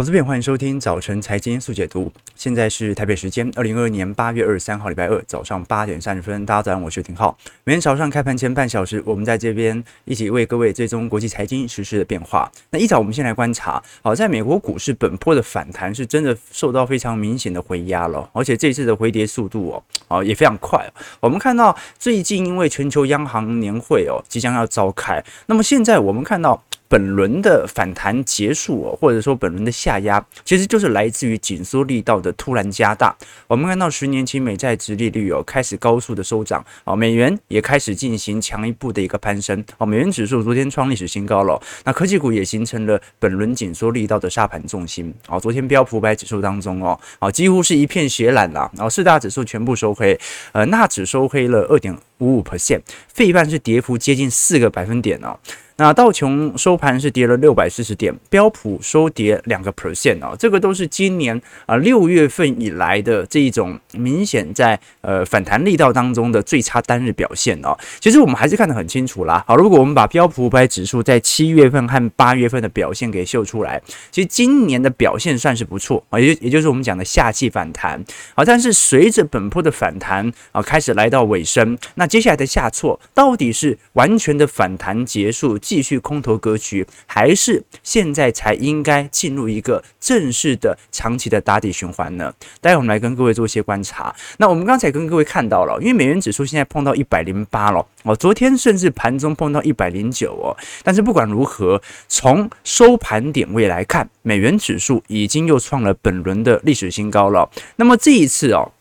投资篇，欢迎收听早晨财经速解读。现在是台北时间二零二二年八月二十三号，礼拜二早上八点三十分。大家早上，我是廷浩。每天早上开盘前半小时，我们在这边一起为各位追踪国际财经时事的变化。那一早我们先来观察，好，在美国股市本波的反弹是真的受到非常明显的回压了，而且这次的回跌速度哦，啊也非常快。我们看到最近因为全球央行年会哦即将要召开，那么现在我们看到。本轮的反弹结束哦，或者说本轮的下下压，其实就是来自于紧缩力道的突然加大。我们看到十年期美债殖利率哦开始高速的收涨，哦，美元也开始进行强一步的一个攀升，哦，美元指数昨天创历史新高了。那科技股也形成了本轮紧缩力道的杀盘重心，哦，昨天标普百指数当中哦，哦，几乎是一片血染了，然后四大指数全部收黑，呃，纳指收黑了二点五五 percent，费半是跌幅接近四个百分点哦。那道琼收盘是跌了六百四十点，标普收跌两个 percent 啊，这个都是今年啊六月份以来的这一种明显在呃反弹力道当中的最差单日表现哦。其实我们还是看得很清楚啦。好，如果我们把标普五百指数在七月份和八月份的表现给秀出来，其实今年的表现算是不错啊，也也就是我们讲的夏季反弹。好，但是随着本波的反弹啊开始来到尾声，那接下来的下挫到底是完全的反弹结束？继续空头格局，还是现在才应该进入一个正式的长期的打底循环呢？待会我们来跟各位做一些观察。那我们刚才跟各位看到了，因为美元指数现在碰到一百零八了哦，昨天甚至盘中碰到一百零九哦。但是不管如何，从收盘点位来看，美元指数已经又创了本轮的历史新高了。那么这一次哦。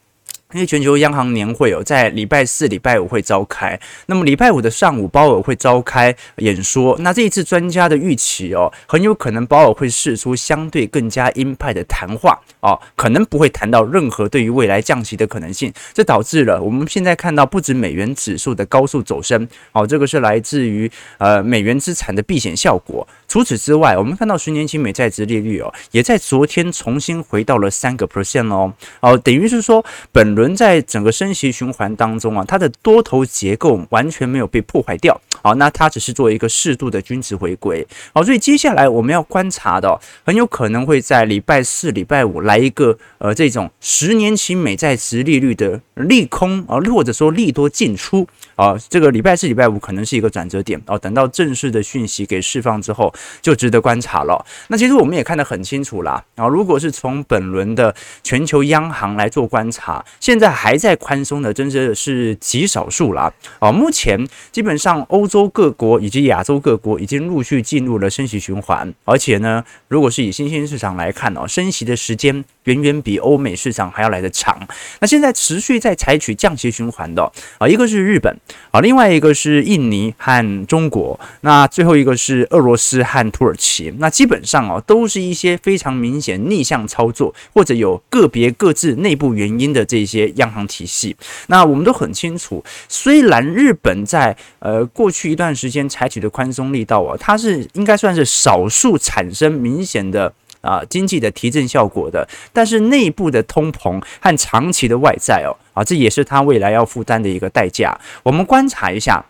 因为全球央行年会哦，在礼拜四、礼拜五会召开。那么礼拜五的上午，鲍尔会召开演说。那这一次专家的预期哦，很有可能鲍尔会试出相对更加鹰派的谈话哦，可能不会谈到任何对于未来降息的可能性。这导致了我们现在看到不止美元指数的高速走升哦，这个是来自于呃美元资产的避险效果。除此之外，我们看到十年期美债殖利率哦，也在昨天重新回到了三个 percent 哦，哦，等于是说本轮在整个升息循环当中啊，它的多头结构完全没有被破坏掉，好，那它只是做一个适度的均值回归，好，所以接下来我们要观察的，很有可能会在礼拜四、礼拜五来一个呃这种十年期美债殖利率的利空啊，或者说利多进出。啊，这个礼拜四、礼拜五可能是一个转折点。哦，等到正式的讯息给释放之后。就值得观察了。那其实我们也看得很清楚啦。啊，如果是从本轮的全球央行来做观察，现在还在宽松的，真的是极少数啦。啊，目前基本上欧洲各国以及亚洲各国已经陆续进入了升息循环，而且呢，如果是以新兴市场来看哦，升息的时间远远比欧美市场还要来得长。那现在持续在采取降息循环的啊，一个是日本啊，另外一个是印尼和中国，那最后一个是俄罗斯。和土耳其，那基本上哦，都是一些非常明显逆向操作，或者有个别各自内部原因的这些央行体系。那我们都很清楚，虽然日本在呃过去一段时间采取的宽松力道啊，它是应该算是少数产生明显的啊经济的提振效果的，但是内部的通膨和长期的外债哦啊，这也是它未来要负担的一个代价。我们观察一下。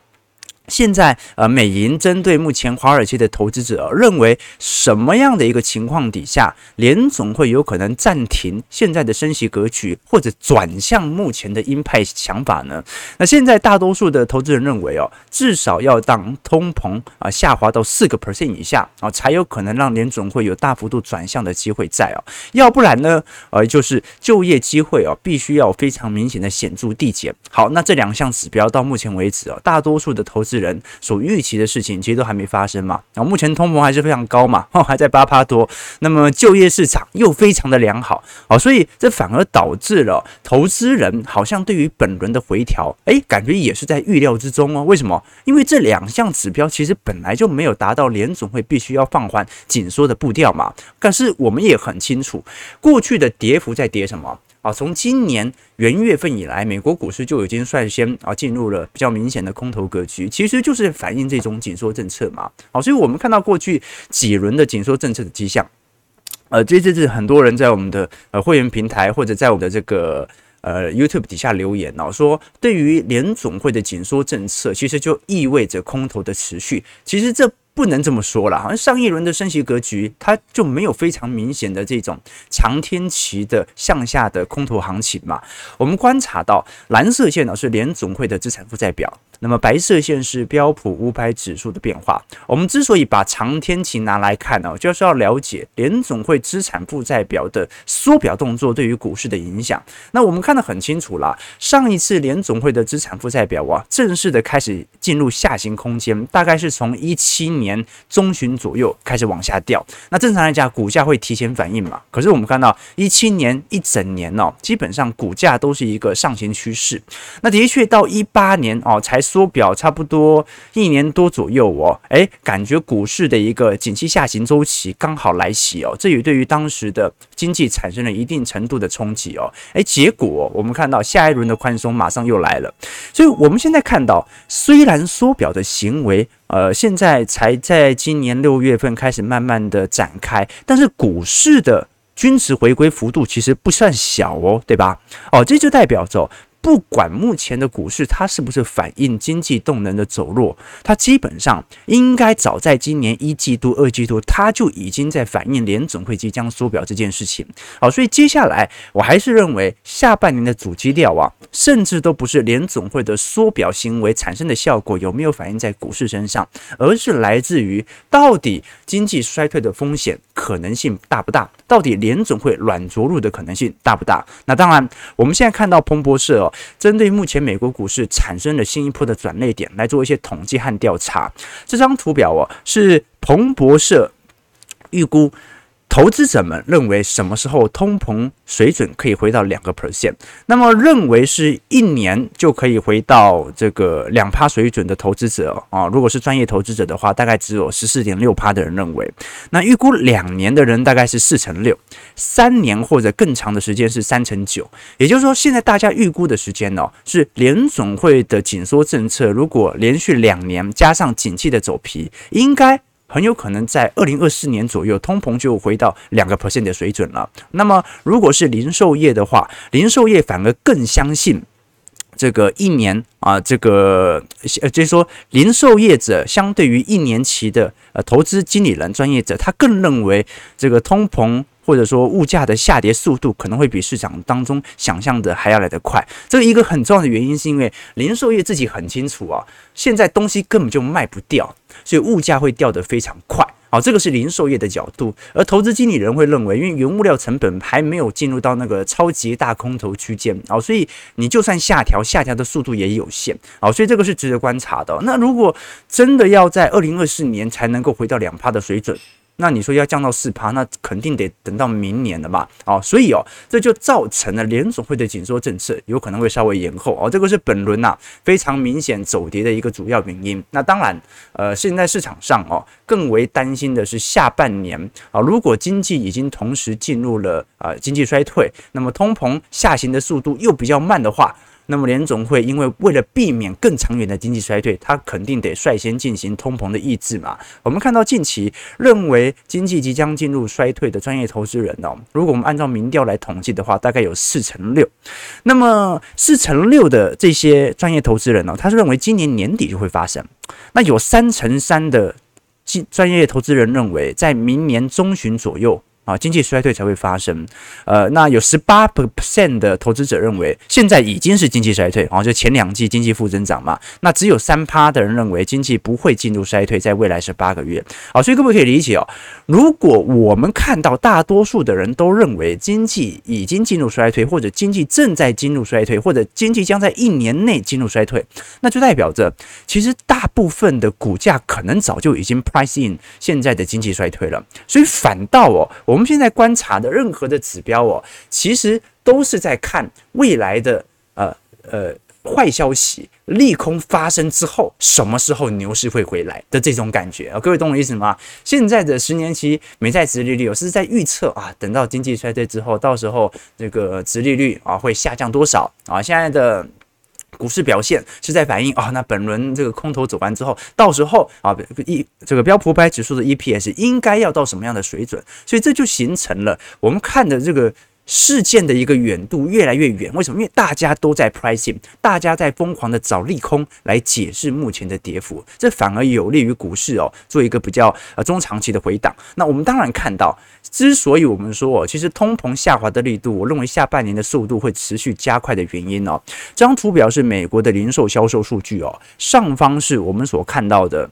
现在，呃，美银针对目前华尔街的投资者认为，什么样的一个情况底下，联总会有可能暂停现在的升息格局，或者转向目前的鹰派想法呢？那现在大多数的投资人认为，哦，至少要当通膨啊下滑到四个 percent 以下啊，才有可能让联总会有大幅度转向的机会在哦，要不然呢，呃，就是就业机会哦，必须要非常明显的显著递减。好，那这两项指标到目前为止哦，大多数的投资人所预期的事情，其实都还没发生嘛。然后目前通膨还是非常高嘛，哦还在八趴多。那么就业市场又非常的良好，哦，所以这反而导致了投资人好像对于本轮的回调，诶，感觉也是在预料之中哦。为什么？因为这两项指标其实本来就没有达到联总会必须要放缓紧缩的步调嘛。但是我们也很清楚，过去的跌幅在跌什么？啊，从今年元月份以来，美国股市就已经率先啊进入了比较明显的空头格局，其实就是反映这种紧缩政策嘛。好，所以我们看到过去几轮的紧缩政策的迹象，呃，这这是很多人在我们的呃会员平台或者在我们的这个呃 YouTube 底下留言哦，说对于联总会的紧缩政策，其实就意味着空头的持续。其实这。不能这么说了，好像上一轮的升息格局，它就没有非常明显的这种长天期的向下的空头行情嘛。我们观察到蓝色线呢是联总会的资产负债表。那么白色线是标普五百指数的变化。我们之所以把长天期拿来看呢，就是要了解联总会资产负债表的缩表动作对于股市的影响。那我们看得很清楚啦，上一次联总会的资产负债表啊，正式的开始进入下行空间，大概是从一七年中旬左右开始往下掉。那正常来讲，股价会提前反应嘛。可是我们看到一七年一整年哦，基本上股价都是一个上行趋势。那的确到一八年哦才。缩表差不多一年多左右哦，诶，感觉股市的一个景气下行周期刚好来袭哦，这也对于当时的经济产生了一定程度的冲击哦，诶，结果我们看到下一轮的宽松马上又来了，所以我们现在看到，虽然缩表的行为，呃，现在才在今年六月份开始慢慢的展开，但是股市的均值回归幅度其实不算小哦，对吧？哦，这就代表着。不管目前的股市它是不是反映经济动能的走弱，它基本上应该早在今年一季度、二季度，它就已经在反映联总会即将缩表这件事情。好，所以接下来我还是认为下半年的主基调啊，甚至都不是联总会的缩表行为产生的效果有没有反映在股市身上，而是来自于到底经济衰退的风险可能性大不大，到底联总会软着陆的可能性大不大。那当然，我们现在看到彭博社哦。针对目前美国股市产生的新一波的转捩点来做一些统计和调查，这张图表哦是彭博社预估。投资者们认为什么时候通膨水准可以回到两个 percent？那么认为是一年就可以回到这个两趴水准的投资者啊，如果是专业投资者的话，大概只有十四点六趴的人认为。那预估两年的人大概是四成六，三年或者更长的时间是三成九。也就是说，现在大家预估的时间呢，是联总会的紧缩政策如果连续两年加上景气的走皮，应该。很有可能在二零二四年左右，通膨就回到两个 percent 的水准了。那么，如果是零售业的话，零售业反而更相信这个一年啊，这个呃，就是说，零售业者相对于一年期的呃投资经理人专业者，他更认为这个通膨。或者说物价的下跌速度可能会比市场当中想象的还要来得快，这个一个很重要的原因是因为零售业自己很清楚啊，现在东西根本就卖不掉，所以物价会掉得非常快。好，这个是零售业的角度，而投资经理人会认为，因为原物料成本还没有进入到那个超级大空头区间，啊，所以你就算下调，下调的速度也有限，啊，所以这个是值得观察的。那如果真的要在二零二四年才能够回到两趴的水准，那你说要降到四趴，那肯定得等到明年了嘛？哦，所以哦，这就造成了联总会的紧缩政策有可能会稍微延后哦，这个是本轮呐非常明显走跌的一个主要原因。那当然，呃，现在市场上哦更为担心的是下半年啊，如果经济已经同时进入了啊经济衰退，那么通膨下行的速度又比较慢的话。那么联总会因为为了避免更长远的经济衰退，它肯定得率先进行通膨的抑制嘛。我们看到近期认为经济即将进入衰退的专业投资人哦，如果我们按照民调来统计的话，大概有四成六。那么四成六的这些专业投资人呢，他是认为今年年底就会发生。那有三成三的专业投资人认为在明年中旬左右。啊，经济衰退才会发生。呃，那有十八 percent 的投资者认为现在已经是经济衰退，啊，就前两季经济负增长嘛。那只有三趴的人认为经济不会进入衰退，在未来十八个月。好，所以各位可以理解哦，如果我们看到大多数的人都认为经济已经进入衰退，或者经济正在进入衰退，或者经济将在一年内进入衰退，那就代表着其实大部分的股价可能早就已经 price in 现在的经济衰退了。所以反倒哦，我。我们现在观察的任何的指标哦，其实都是在看未来的呃呃坏消息利空发生之后，什么时候牛市会回来的这种感觉啊。各位懂我意思吗？现在的十年期美债殖利率，我是在预测啊，等到经济衰退之后，到时候这个殖利率啊会下降多少啊？现在的。股市表现是在反映啊，那本轮这个空头走完之后，到时候啊，一这个标普五百指数的 EPS 应该要到什么样的水准？所以这就形成了我们看的这个事件的一个远度越来越远，为什么？因为大家都在 pricing，大家在疯狂的找利空来解释目前的跌幅，这反而有利于股市哦，做一个比较呃中长期的回档。那我们当然看到，之所以我们说哦，其实通膨下滑的力度，我认为下半年的速度会持续加快的原因哦，这张图表是美国的零售销售数据哦，上方是我们所看到的。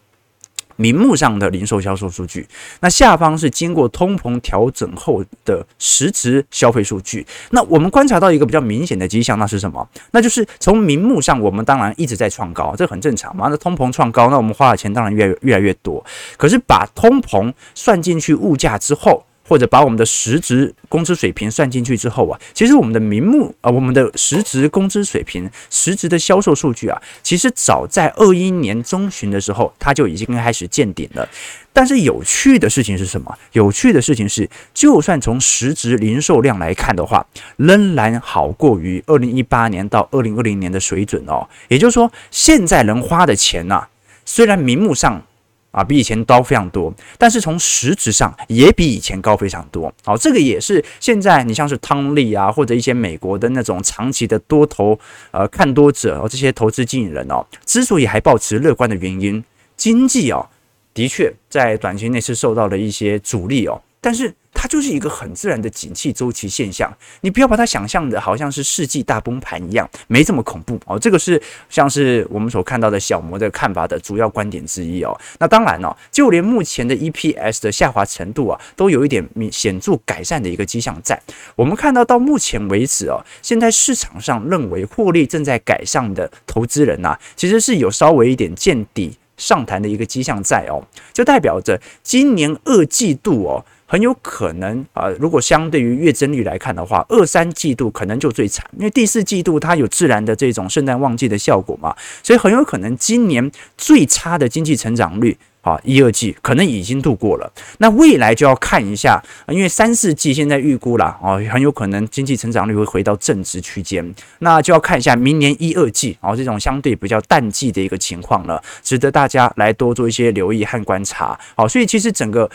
明目上的零售销售数据，那下方是经过通膨调整后的实质消费数据。那我们观察到一个比较明显的迹象，那是什么？那就是从明目上，我们当然一直在创高，这很正常嘛。那通膨创高，那我们花的钱当然越越来越多。可是把通膨算进去物价之后，或者把我们的实职工资水平算进去之后啊，其实我们的名目啊，我们的实职工资水平、实职的销售数据啊，其实早在二一年中旬的时候，它就已经开始见顶了。但是有趣的事情是什么？有趣的事情是，就算从实职零售量来看的话，仍然好过于二零一八年到二零二零年的水准哦。也就是说，现在能花的钱呐，虽然名目上，啊，比以前高非常多，但是从实质上也比以前高非常多。好，这个也是现在你像是汤利啊，或者一些美国的那种长期的多头呃看多者哦，这些投资经理人哦，之所以还保持乐观的原因，经济哦的确在短期内是受到了一些阻力哦，但是。它就是一个很自然的景气周期现象，你不要把它想象的好像是世纪大崩盘一样，没这么恐怖哦。这个是像是我们所看到的小摩的看法的主要观点之一哦。那当然哦，就连目前的 EPS 的下滑程度啊，都有一点明显著改善的一个迹象在。我们看到到目前为止哦，现在市场上认为获利正在改善的投资人呐，其实是有稍微一点见底上弹的一个迹象在哦，就代表着今年二季度哦。很有可能啊，如果相对于月增率来看的话，二三季度可能就最惨，因为第四季度它有自然的这种圣诞旺季的效果嘛，所以很有可能今年最差的经济成长率啊，一二季可能已经度过了。那未来就要看一下，因为三四季现在预估了啊，很有可能经济成长率会回到正值区间，那就要看一下明年一二季啊这种相对比较淡季的一个情况了，值得大家来多做一些留意和观察。好，所以其实整个。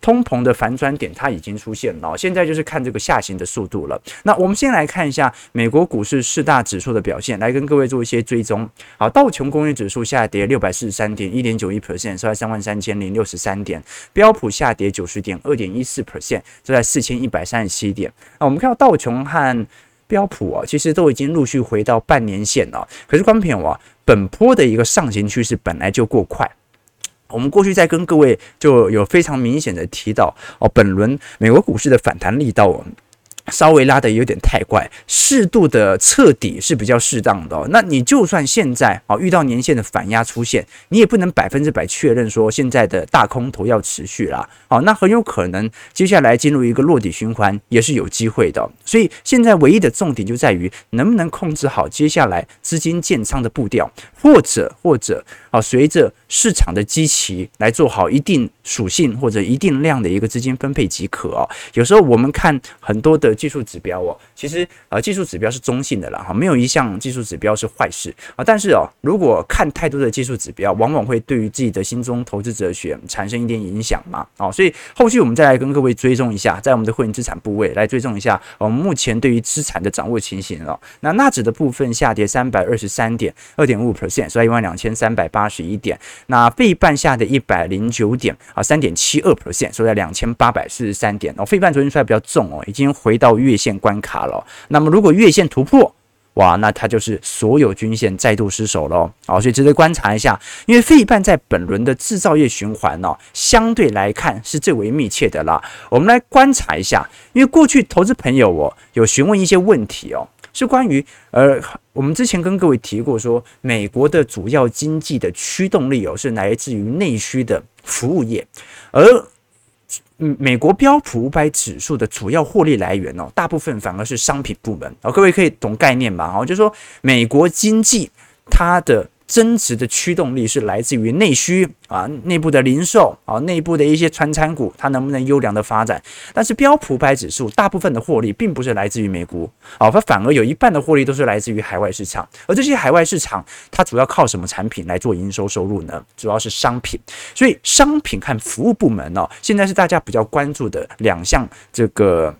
通膨的反转点它已经出现了，现在就是看这个下行的速度了。那我们先来看一下美国股市四大指数的表现，来跟各位做一些追踪。好，道琼工业指数下跌六百四十三点，一点九一 percent，收在三万三千零六十三点。标普下跌九十点，二点一四 percent，收在四千一百三十七点。那我们看到道琼和标普啊，其实都已经陆续回到半年线了。可是观众朋友啊，本波的一个上行趋势本来就过快。我们过去在跟各位就有非常明显的提到哦，本轮美国股市的反弹力道。稍微拉得有点太快，适度的彻底是比较适当的。那你就算现在啊遇到年线的反压出现，你也不能百分之百确认说现在的大空头要持续啦。好，那很有可能接下来进入一个落底循环也是有机会的。所以现在唯一的重点就在于能不能控制好接下来资金建仓的步调，或者或者啊随着市场的基期来做好一定属性或者一定量的一个资金分配即可哦。有时候我们看很多的。技术指标哦，其实呃技术指标是中性的啦哈，没有一项技术指标是坏事啊。但是哦，如果看太多的技术指标，往往会对于自己的心中投资哲学产生一点影响嘛。哦，所以后续我们再来跟各位追踪一下，在我们的会员资产部位来追踪一下我们目前对于资产的掌握情形哦。那纳指的部分下跌三百二十三点二点五 percent，收在一万两千三百八十一点。那费半下的一百零九点啊，三点七二 percent，收在两千八百四十三点。哦，费半昨天出来比较重哦，已经回到。月线关卡了，那么如果月线突破，哇，那它就是所有均线再度失守了，好，所以值得观察一下。因为费半在本轮的制造业循环哦，相对来看是最为密切的啦。我们来观察一下，因为过去投资朋友哦有询问一些问题哦，是关于呃，我们之前跟各位提过说，美国的主要经济的驱动力哦是来自于内需的服务业，而嗯，美国标普五百指数的主要获利来源哦，大部分反而是商品部门哦，各位可以懂概念吧？哦，就是说美国经济它的。增值的驱动力是来自于内需啊，内部的零售啊，内部的一些传餐股，它能不能优良的发展？但是标普百指数大部分的获利并不是来自于美国，啊，它反而有一半的获利都是来自于海外市场。而这些海外市场，它主要靠什么产品来做营收收入呢？主要是商品。所以商品和服务部门呢，现在是大家比较关注的两项这个。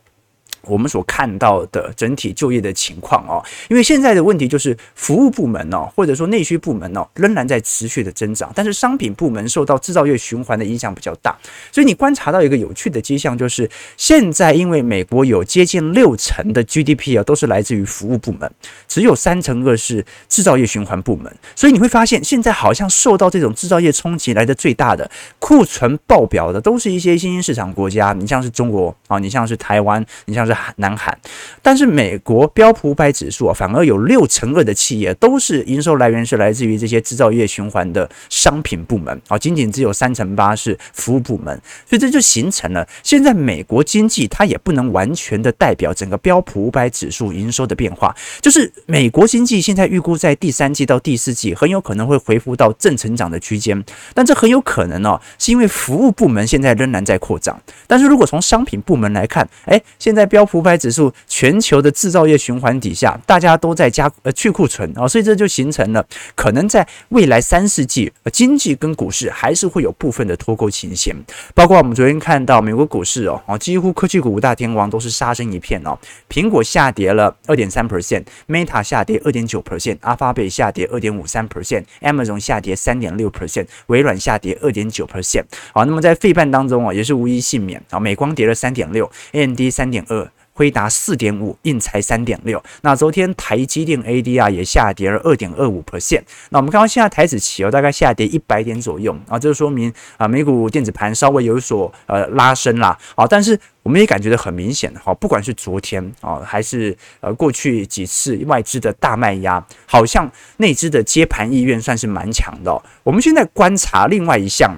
我们所看到的整体就业的情况哦，因为现在的问题就是服务部门哦，或者说内需部门哦，仍然在持续的增长，但是商品部门受到制造业循环的影响比较大，所以你观察到一个有趣的迹象，就是现在因为美国有接近六成的 GDP 啊都是来自于服务部门，只有三成二是制造业循环部门，所以你会发现现在好像受到这种制造业冲击来的最大的库存爆表的，都是一些新兴市场国家，你像是中国啊，你像是台湾，你像是。南韩，但是美国标普五百指数啊，反而有六成二的企业都是营收来源是来自于这些制造业循环的商品部门。啊，仅仅只有三成八是服务部门，所以这就形成了现在美国经济它也不能完全的代表整个标普五百指数营收的变化，就是美国经济现在预估在第三季到第四季很有可能会恢复到正成长的区间，但这很有可能哦，是因为服务部门现在仍然在扩张，但是如果从商品部门来看，诶，现在标普五百指数全球的制造业循环底下，大家都在加呃去库存啊，所以这就形成了可能在未来三世纪，呃，经济跟股市还是会有部分的脱钩情形。包括我们昨天看到美国股市哦，哦几乎科技股五大天王都是杀声一片哦，苹果下跌了二点三 percent，Meta 下跌二点九 percent，阿发贝下跌二点五三 percent，Amazon 下跌三点六 percent，微软下跌二点九 percent。好，那么在费半当中啊，也是无一幸免啊，美光跌了三点六，AMD 三点二。辉达四点五，印才三点六。那昨天台积电 ADR 也下跌了二点二五 percent。那我们看到现在台指期哦，大概下跌一百点左右啊，这就说明啊，美股电子盘稍微有所呃拉升啦。啊，但是我们也感觉得很明显哈，不管是昨天啊，还是呃过去几次外资的大卖压，好像内资的接盘意愿算是蛮强的。我们现在观察另外一项。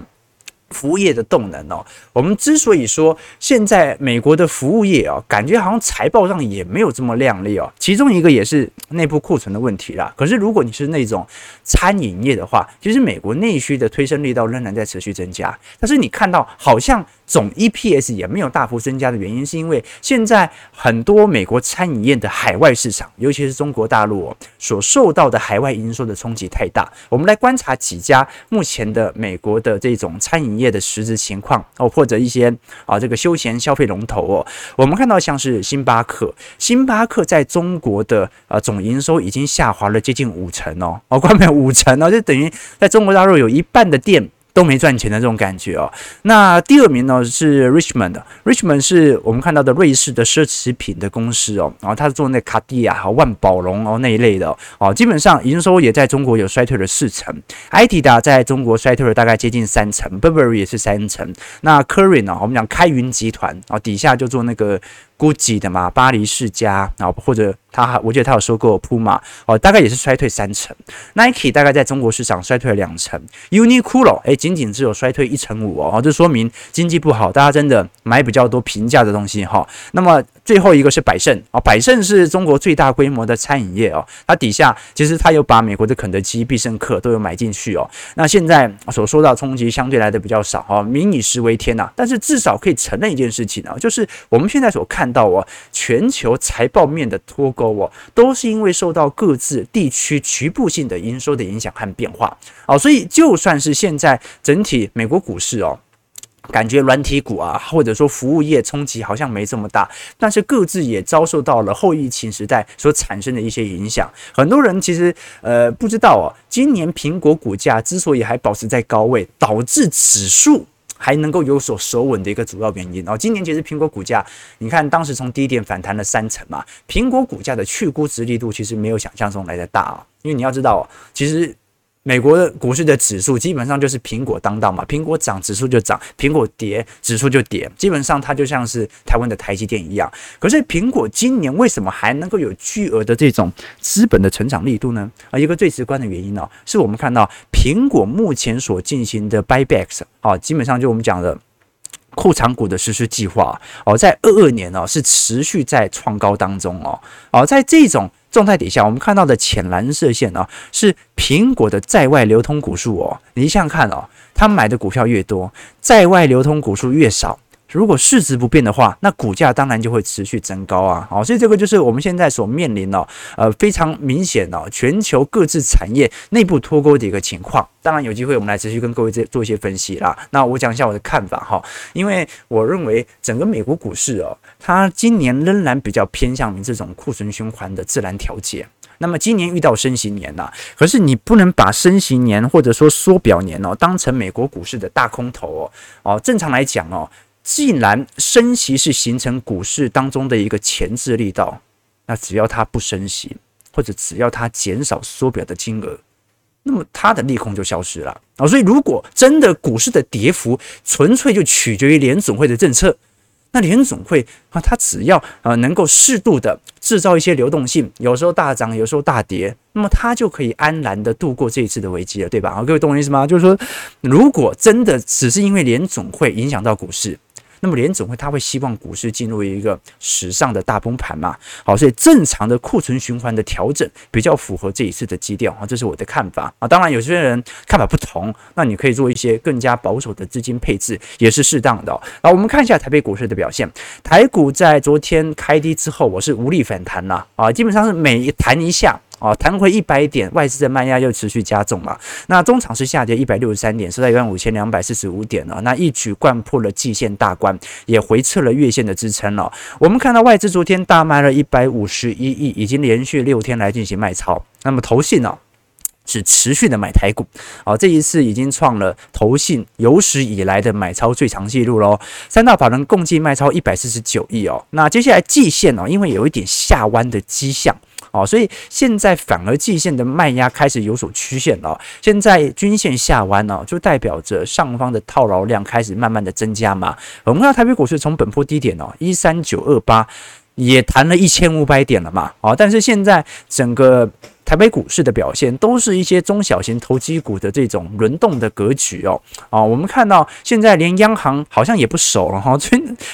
服务业的动能哦，我们之所以说现在美国的服务业哦，感觉好像财报上也没有这么亮丽哦，其中一个也是内部库存的问题啦。可是如果你是那种餐饮业的话，其实美国内需的推升力道仍然在持续增加，但是你看到好像。总 EPS 也没有大幅增加的原因，是因为现在很多美国餐饮业的海外市场，尤其是中国大陆哦，所受到的海外营收的冲击太大。我们来观察几家目前的美国的这种餐饮业的实质情况哦，或者一些啊这个休闲消费龙头哦，我们看到像是星巴克，星巴克在中国的呃总营收已经下滑了接近五成哦，哦，关门五成哦，就等于在中国大陆有一半的店。都没赚钱的这种感觉哦。那第二名呢是 Richmond，Richmond 是我们看到的瑞士的奢侈品的公司哦，然后他是做那卡地亚和万宝龙哦那一类的哦，基本上营收也在中国有衰退了四成，艾迪达在中国衰退了大概接近三成，Burberry 也是三成。那 Curry 呢，我们讲开云集团啊，底下就做那个。GUCCI 的嘛，巴黎世家啊，或者他，我记得他有收购 Puma 哦，大概也是衰退三成。Nike 大概在中国市场衰退了两成，Uniqlo 哎，仅仅只有衰退一成五哦，这说明经济不好，大家真的买比较多平价的东西哈。那么最后一个是百胜啊，百胜是中国最大规模的餐饮业哦，它底下其实它有把美国的肯德基、必胜客都有买进去哦。那现在所受到冲击相对来的比较少哦，民以食为天呐，但是至少可以承认一件事情啊，就是我们现在所看。到哦，全球财报面的脱钩哦，都是因为受到各自地区局部性的营收的影响和变化哦，所以就算是现在整体美国股市哦，感觉软体股啊，或者说服务业冲击好像没这么大，但是各自也遭受到了后疫情时代所产生的一些影响。很多人其实呃不知道哦，今年苹果股价之所以还保持在高位，导致指数。还能够有所守稳的一个主要原因然后，今年其实苹果股价，你看当时从低点反弹了三成嘛，苹果股价的去估值力度其实没有想象中来的大啊，因为你要知道，其实。美国的股市的指数基本上就是苹果当道嘛，苹果涨指数就涨，苹果跌指数就跌，基本上它就像是台湾的台积电一样。可是苹果今年为什么还能够有巨额的这种资本的成长力度呢？啊，一个最直观的原因呢，是我们看到苹果目前所进行的 buybacks 啊，基本上就我们讲的库藏股的实施计划哦，在二二年呢是持续在创高当中哦，哦，在这种。状态底下，我们看到的浅蓝色线啊，是苹果的在外流通股数哦。你想想看哦，他买的股票越多，在外流通股数越少，如果市值不变的话，那股价当然就会持续增高啊。好，所以这个就是我们现在所面临的呃非常明显的全球各自产业内部脱钩的一个情况。当然有机会我们来持续跟各位做做一些分析啦。那我讲一下我的看法哈，因为我认为整个美国股市哦，它今年仍然比较偏向于这种库存循环的自然调节。那么今年遇到升息年呐，可是你不能把升息年或者说缩表年哦当成美国股市的大空头哦哦，正常来讲哦，既然升息是形成股市当中的一个前置力道，那只要它不升息，或者只要它减少缩表的金额，那么它的利空就消失了啊。所以如果真的股市的跌幅纯粹就取决于联总会的政策。那联总会啊，它只要呃能够适度的制造一些流动性，有时候大涨，有时候大跌，那么它就可以安然的度过这一次的危机了，对吧？啊，各位懂我意思吗？就是说，如果真的只是因为联总会影响到股市。那么联总会他会希望股市进入一个史上的大崩盘嘛？好，所以正常的库存循环的调整比较符合这一次的基调啊，这是我的看法啊。当然有些人看法不同，那你可以做一些更加保守的资金配置，也是适当的。好，我们看一下台北股市的表现。台股在昨天开低之后，我是无力反弹了啊，基本上是每一弹一下。哦，弹回一百点，外资的卖压又持续加重了。那中场是下跌一百六十三点，收在一万五千两百四十五点了。那一举掼破了季线大关，也回撤了月线的支撑了。我们看到外资昨天大卖了一百五十一亿，已经连续六天来进行卖超。那么投信呢，只持续的买台股。啊，这一次已经创了投信有史以来的买超最长记录喽。三大法人共计卖超一百四十九亿哦。那接下来季线哦，因为有一点下弯的迹象。哦，所以现在反而季线的卖压开始有所曲线了。现在均线下弯呢，就代表着上方的套牢量开始慢慢的增加嘛。我们看到台北股市从本波低点哦，一三九二八也弹了一千五百点了嘛。哦，但是现在整个。台北股市的表现都是一些中小型投机股的这种轮动的格局哦啊，我们看到现在连央行好像也不守了哈，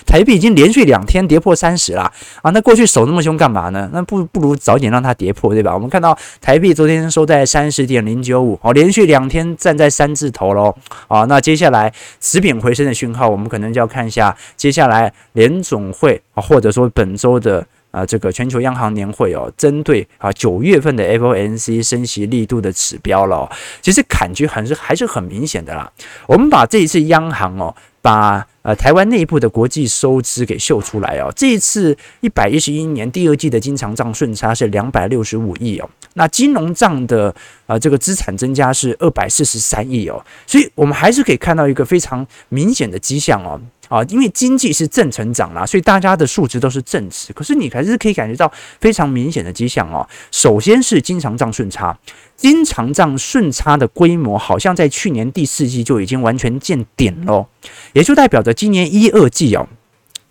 台币已经连续两天跌破三十了啊，那过去守那么凶干嘛呢？那不不如早点让它跌破对吧？我们看到台币昨天收在三十点零九五，哦，连续两天站在三字头喽啊，那接下来止贬回升的讯号，我们可能就要看一下接下来联总会啊，或者说本周的。啊，这个全球央行年会哦，针对啊九月份的 FOMC 升息力度的指标了，其实感觉还是还是很明显的啦。我们把这一次央行哦，把呃台湾内部的国际收支给秀出来哦，这一次一百一十一年第二季的经常账顺差是两百六十五亿哦，那金融账的啊这个资产增加是二百四十三亿哦，所以我们还是可以看到一个非常明显的迹象哦。啊，因为经济是正成长啦，所以大家的数值都是正值。可是你还是可以感觉到非常明显的迹象哦。首先是经常账顺差，经常账顺差的规模好像在去年第四季就已经完全见顶喽，也就代表着今年一二季哦，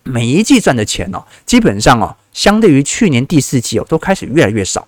每一季赚的钱哦，基本上哦，相对于去年第四季哦，都开始越来越少。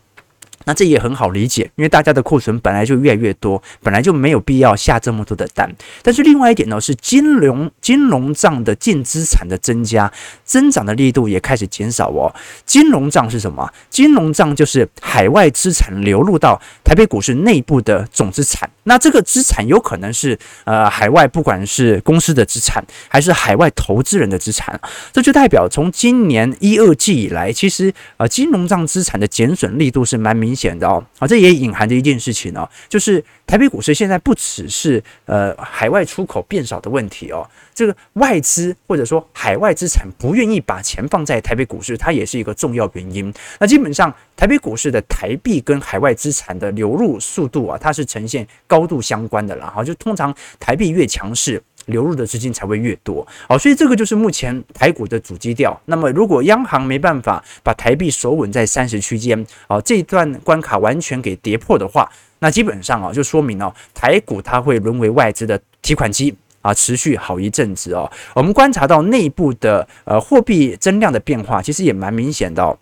那这也很好理解，因为大家的库存本来就越来越多，本来就没有必要下这么多的单。但是另外一点呢，是金融金融账的净资产的增加，增长的力度也开始减少哦。金融账是什么？金融账就是海外资产流入到台北股市内部的总资产。那这个资产有可能是呃海外不管是公司的资产，还是海外投资人的资产。这就代表从今年一二季以来，其实呃金融账资产的减损力度是蛮明显。的哦，啊，这也隐含着一件事情哦，就是台北股市现在不只是呃海外出口变少的问题哦，这个外资或者说海外资产不愿意把钱放在台北股市，它也是一个重要原因。那基本上台北股市的台币跟海外资产的流入速度啊，它是呈现高高度相关的啦。哈，就通常台币越强势。流入的资金才会越多，好，所以这个就是目前台股的主基调。那么，如果央行没办法把台币守稳在三十区间，啊，这一段关卡完全给跌破的话，那基本上啊，就说明哦，台股它会沦为外资的提款机啊，持续好一阵子哦。我们观察到内部的呃货币增量的变化，其实也蛮明显的。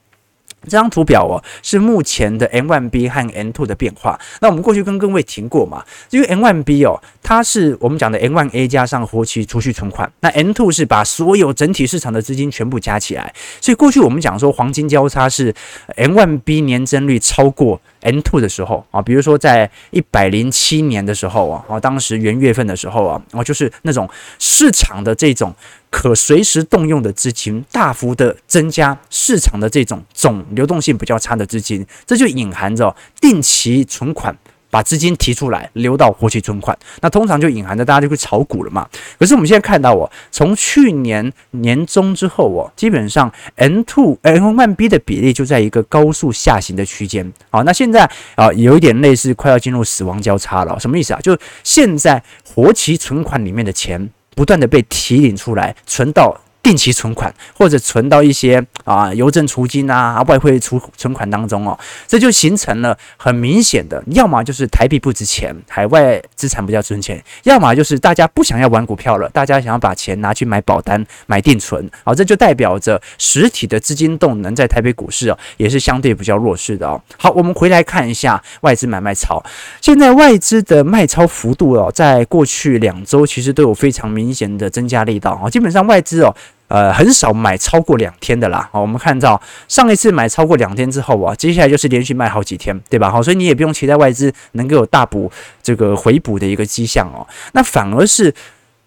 这张图表哦，是目前的 M1B 和 N2 的变化。那我们过去跟各位提过嘛，因为 M1B 哦，它是我们讲的 M1A 加上活期储蓄存款，那 N2 是把所有整体市场的资金全部加起来。所以过去我们讲说黄金交叉是 M1B 年增率超过 N2 的时候啊，比如说在一百零七年的时候啊，啊，当时元月份的时候啊，哦，就是那种市场的这种。可随时动用的资金大幅的增加，市场的这种总流动性比较差的资金，这就隐含着定期存款。把资金提出来，流到活期存款，那通常就隐含着大家就会炒股了嘛。可是我们现在看到哦，从去年年中之后哦，基本上 N two N one B 的比例就在一个高速下行的区间。好，那现在啊，有一点类似快要进入死亡交叉了。什么意思啊？就现在活期存款里面的钱不断的被提领出来，存到。定期存款或者存到一些啊邮政储金啊外汇储存款当中哦，这就形成了很明显的，要么就是台币不值钱，海外资产比较值钱；要么就是大家不想要玩股票了，大家想要把钱拿去买保单、买定存。好，这就代表着实体的资金动能在台北股市哦也是相对比较弱势的哦。好，我们回来看一下外资买卖潮，现在外资的卖超幅度哦，在过去两周其实都有非常明显的增加力道啊，基本上外资哦。呃，很少买超过两天的啦。好，我们看到上一次买超过两天之后啊，接下来就是连续卖好几天，对吧？好，所以你也不用期待外资能够有大补这个回补的一个迹象哦。那反而是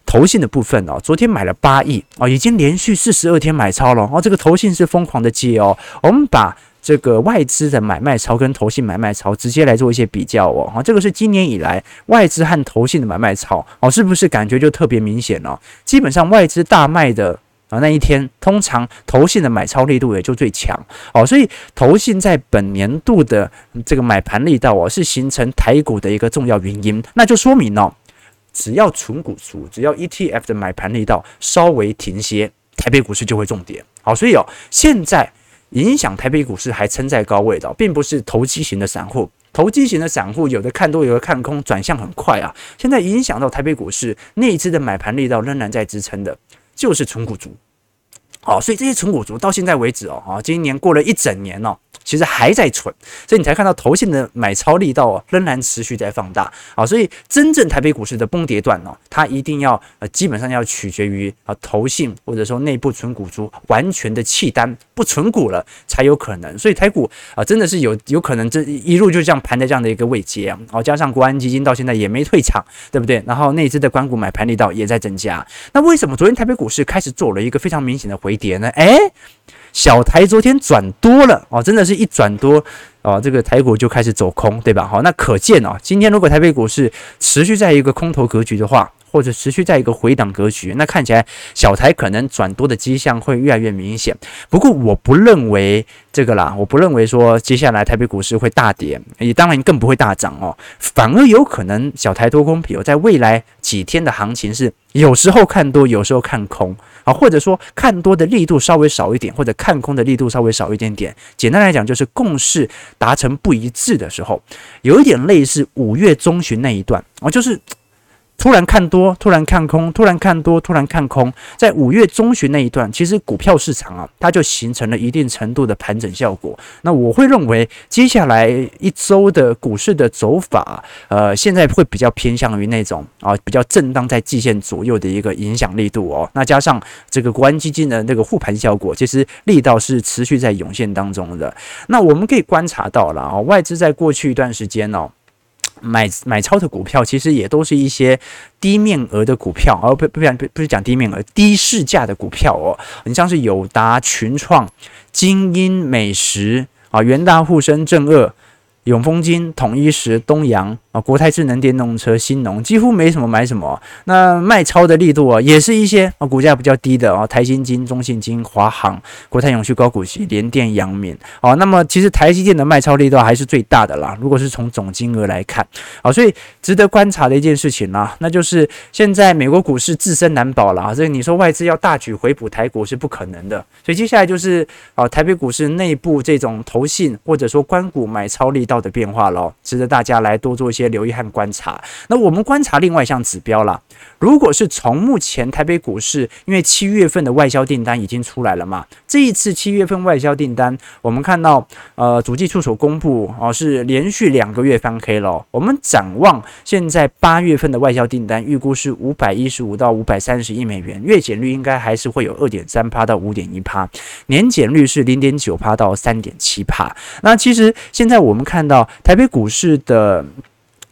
投信的部分哦，昨天买了八亿哦，已经连续四十二天买超了哦。这个投信是疯狂的接哦。我们把这个外资的买卖超跟投信买卖超直接来做一些比较哦。哈，这个是今年以来外资和投信的买卖超哦，是不是感觉就特别明显哦？基本上外资大卖的。啊，那一天通常投信的买超力度也就最强哦，所以投信在本年度的这个买盘力道哦，是形成台股的一个重要原因。那就说明哦，只要存股族，只要 ETF 的买盘力道稍微停歇，台北股市就会重跌。好，所以哦，现在影响台北股市还撑在高位的，并不是投机型的散户，投机型的散户有的看多，有的看空，转向很快啊。现在影响到台北股市内资的买盘力道仍然在支撑的。就是纯股族，哦，所以这些纯股族到现在为止哦，啊，今年过了一整年哦。其实还在存，所以你才看到投信的买超力道，仍然持续在放大啊。所以真正台北股市的崩跌段呢，它一定要呃，基本上要取决于啊投信或者说内部存股族完全的弃单不存股了才有可能。所以台股啊，真的是有有可能这一路就这样盘在这样的一个位阶啊。加上国安基金到现在也没退场，对不对？然后内资的关股买盘力道也在增加。那为什么昨天台北股市开始做了一个非常明显的回跌呢？诶。小台昨天转多了哦，真的是一转多哦，这个台股就开始走空，对吧？好，那可见哦，今天如果台北股市持续在一个空头格局的话，或者持续在一个回档格局，那看起来小台可能转多的迹象会越来越明显。不过我不认为这个啦，我不认为说接下来台北股市会大跌，也当然更不会大涨哦，反而有可能小台多空比哦，在未来几天的行情是有时候看多，有时候看空。或者说看多的力度稍微少一点，或者看空的力度稍微少一点点。简单来讲，就是共识达成不一致的时候，有一点类似五月中旬那一段啊，就是。突然看多，突然看空，突然看多，突然看空，在五月中旬那一段，其实股票市场啊，它就形成了一定程度的盘整效果。那我会认为，接下来一周的股市的走法，呃，现在会比较偏向于那种啊，比较震荡在季线左右的一个影响力度哦。那加上这个国安基金的那个护盘效果，其实力道是持续在涌现当中的。那我们可以观察到了啊，外资在过去一段时间哦。买买超的股票其实也都是一些低面额的股票，而不不不不是讲低面额，低市价的股票哦。你像是友达、群创、精英、美食啊、元大、沪深、正二、永丰金、统一时、东阳。啊，国泰智能电动车、兴农几乎没什么买什么，那卖超的力度啊，也是一些啊股价比较低的啊，台新金、中信金、华航、国泰永续高股息、联电、阳明。哦，那么其实台积电的卖超力度还是最大的啦。如果是从总金额来看，啊，所以值得观察的一件事情啦，那就是现在美国股市自身难保了啊，所以你说外资要大举回补台股是不可能的。所以接下来就是啊，台北股市内部这种投信或者说关股买超力道的变化喽，值得大家来多做一些。些留意和观察，那我们观察另外一项指标啦。如果是从目前台北股市，因为七月份的外销订单已经出来了嘛，这一次七月份外销订单，我们看到呃，主计处所公布哦，是连续两个月翻黑了。我们展望现在八月份的外销订单，预估是五百一十五到五百三十亿美元，月减率应该还是会有二点三趴到五点一趴，年减率是零点九趴到三点七趴。那其实现在我们看到台北股市的。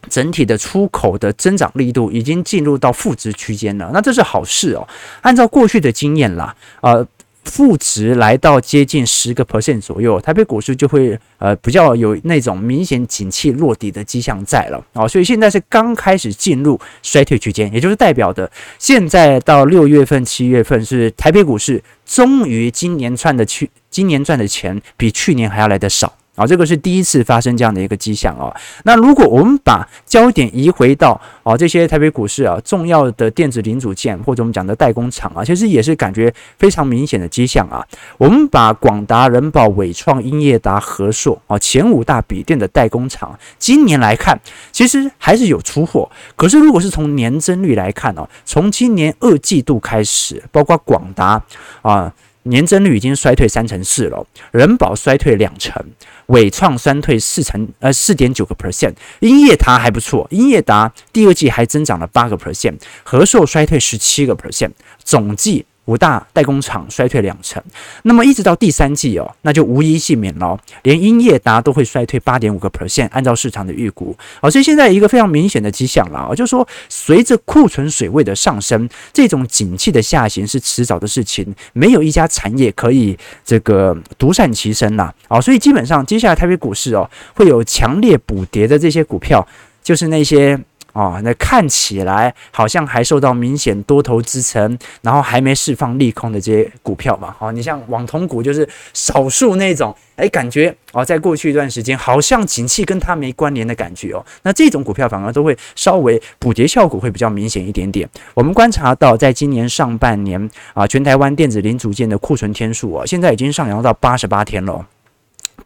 整体的出口的增长力度已经进入到负值区间了，那这是好事哦。按照过去的经验啦，呃。负值来到接近十个 percent 左右，台北股市就会呃比较有那种明显景气落底的迹象在了啊，所以现在是刚开始进入衰退区间，也就是代表的现在到六月份、七月份是台北股市终于今年赚的去今年赚的钱比去年还要来得少。啊，这个是第一次发生这样的一个迹象啊。那如果我们把焦点移回到啊这些台北股市啊重要的电子零组件或者我们讲的代工厂啊，其实也是感觉非常明显的迹象啊。我们把广达、人保、伟创、英业达、和硕啊前五大笔电的代工厂，今年来看，其实还是有出货。可是如果是从年增率来看哦，从今年二季度开始，包括广达啊。年增率已经衰退三成四了，人保衰退两成，纬创衰退四成，呃四点九个 percent，英业达还不错，英业达第二季还增长了八个 percent，和硕衰退十七个 percent，总计。五大代工厂衰退两成，那么一直到第三季哦，那就无一幸免了，连英业达都会衰退八点五个 percent，按照市场的预估，好，所以现在一个非常明显的迹象了，就是说随着库存水位的上升，这种景气的下行是迟早的事情，没有一家产业可以这个独善其身呐，啊，所以基本上接下来台北股市哦，会有强烈补跌的这些股票，就是那些。哦，那看起来好像还受到明显多头支撑，然后还没释放利空的这些股票嘛。哦，你像网通股就是少数那种，哎，感觉哦，在过去一段时间好像景气跟它没关联的感觉哦。那这种股票反而都会稍微补跌效果会比较明显一点点。我们观察到，在今年上半年啊，全台湾电子零组件的库存天数啊，现在已经上扬到八十八天了。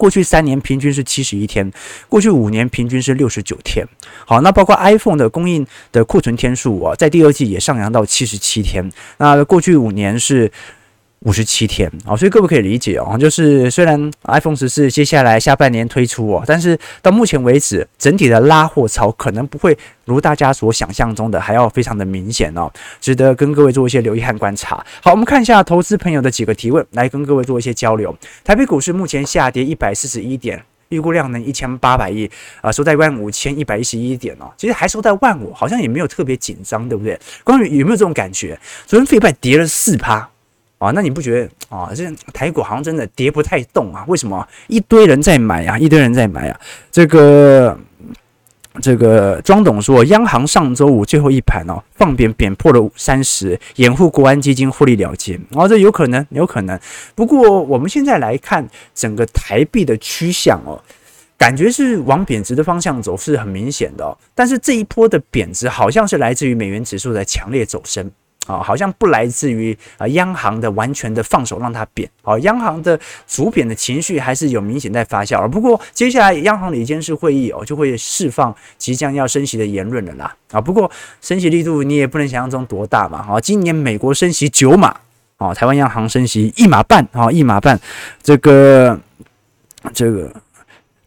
过去三年平均是七十一天，过去五年平均是六十九天。好，那包括 iPhone 的供应的库存天数啊，在第二季也上扬到七十七天。那过去五年是。五十七天啊，所以各位可以理解哦，就是虽然 iPhone 十四接下来下半年推出哦，但是到目前为止，整体的拉货潮可能不会如大家所想象中的还要非常的明显哦，值得跟各位做一些留意和观察。好，我们看一下投资朋友的几个提问，来跟各位做一些交流。台北股市目前下跌一百四十一点，预估量能一千八百亿啊，收在一万五千一百一十一点哦，其实还收在万五，好像也没有特别紧张，对不对？关于有没有这种感觉？昨天费半跌了四趴。啊，那你不觉得啊？这台股好像真的跌不太动啊？为什么？一堆人在买啊，一堆人在买啊。这个这个庄董说，央行上周五最后一盘哦，放扁扁破了三十，掩护国安基金获利了结。哦，这有可能，有可能。不过我们现在来看整个台币的趋向哦，感觉是往贬值的方向走，是很明显的哦。但是这一波的贬值好像是来自于美元指数的强烈走升。啊，好像不来自于啊央行的完全的放手让它贬，啊，央行的主贬的情绪还是有明显在发酵。不过接下来央行的监事会议哦就会释放即将要升息的言论了啦。啊，不过升息力度你也不能想象中多大嘛。啊，今年美国升息九码，啊，台湾央行升息一码半，啊，一码半，这个这个。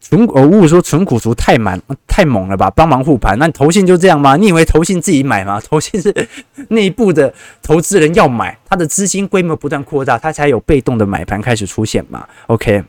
纯呃，五五说纯股族太满太猛了吧？帮忙护盘，那你投信就这样吗？你以为投信自己买吗？投信是内部的投资人要买，他的资金规模不断扩大，他才有被动的买盘开始出现嘛。OK，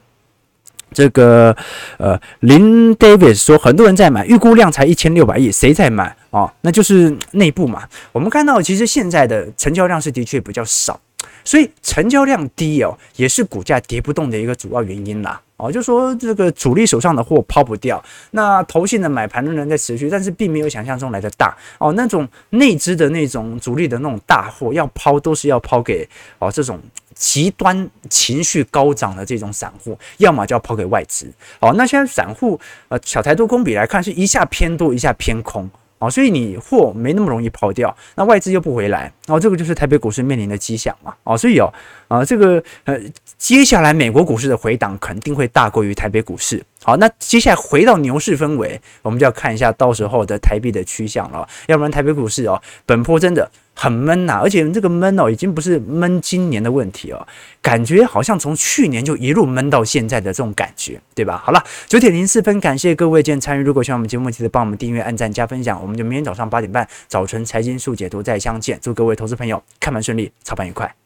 这个呃林 Davis 说很多人在买，预估量才一千六百亿，谁在买哦？那就是内部嘛。我们看到其实现在的成交量是的确比较少。所以成交量低哦，也是股价跌不动的一个主要原因啦。哦，就说这个主力手上的货抛不掉，那投信的买盘仍然在持续，但是并没有想象中来的大哦。那种内资的那种主力的那种大货要抛，都是要抛给哦这种极端情绪高涨的这种散户，要么就要抛给外资。哦，那现在散户呃小台多空比来看，是一下偏多，一下偏空。哦，所以你货没那么容易抛掉，那外资又不回来，然哦，这个就是台北股市面临的迹象嘛。哦，所以哦，啊，这个呃，接下来美国股市的回档肯定会大过于台北股市。好，那接下来回到牛市氛围，我们就要看一下到时候的台币的趋向了。要不然台北股市哦，本波真的很闷呐，而且这个闷哦，已经不是闷今年的问题哦，感觉好像从去年就一路闷到现在的这种感觉，对吧？好了，九点零四分，感谢各位今天参与。如果喜欢我们节目，记得帮我们订阅、按赞、加分享。我们就明天早上八点半早晨财经速解读再相见。祝各位投资朋友看盘顺利，操盘愉快。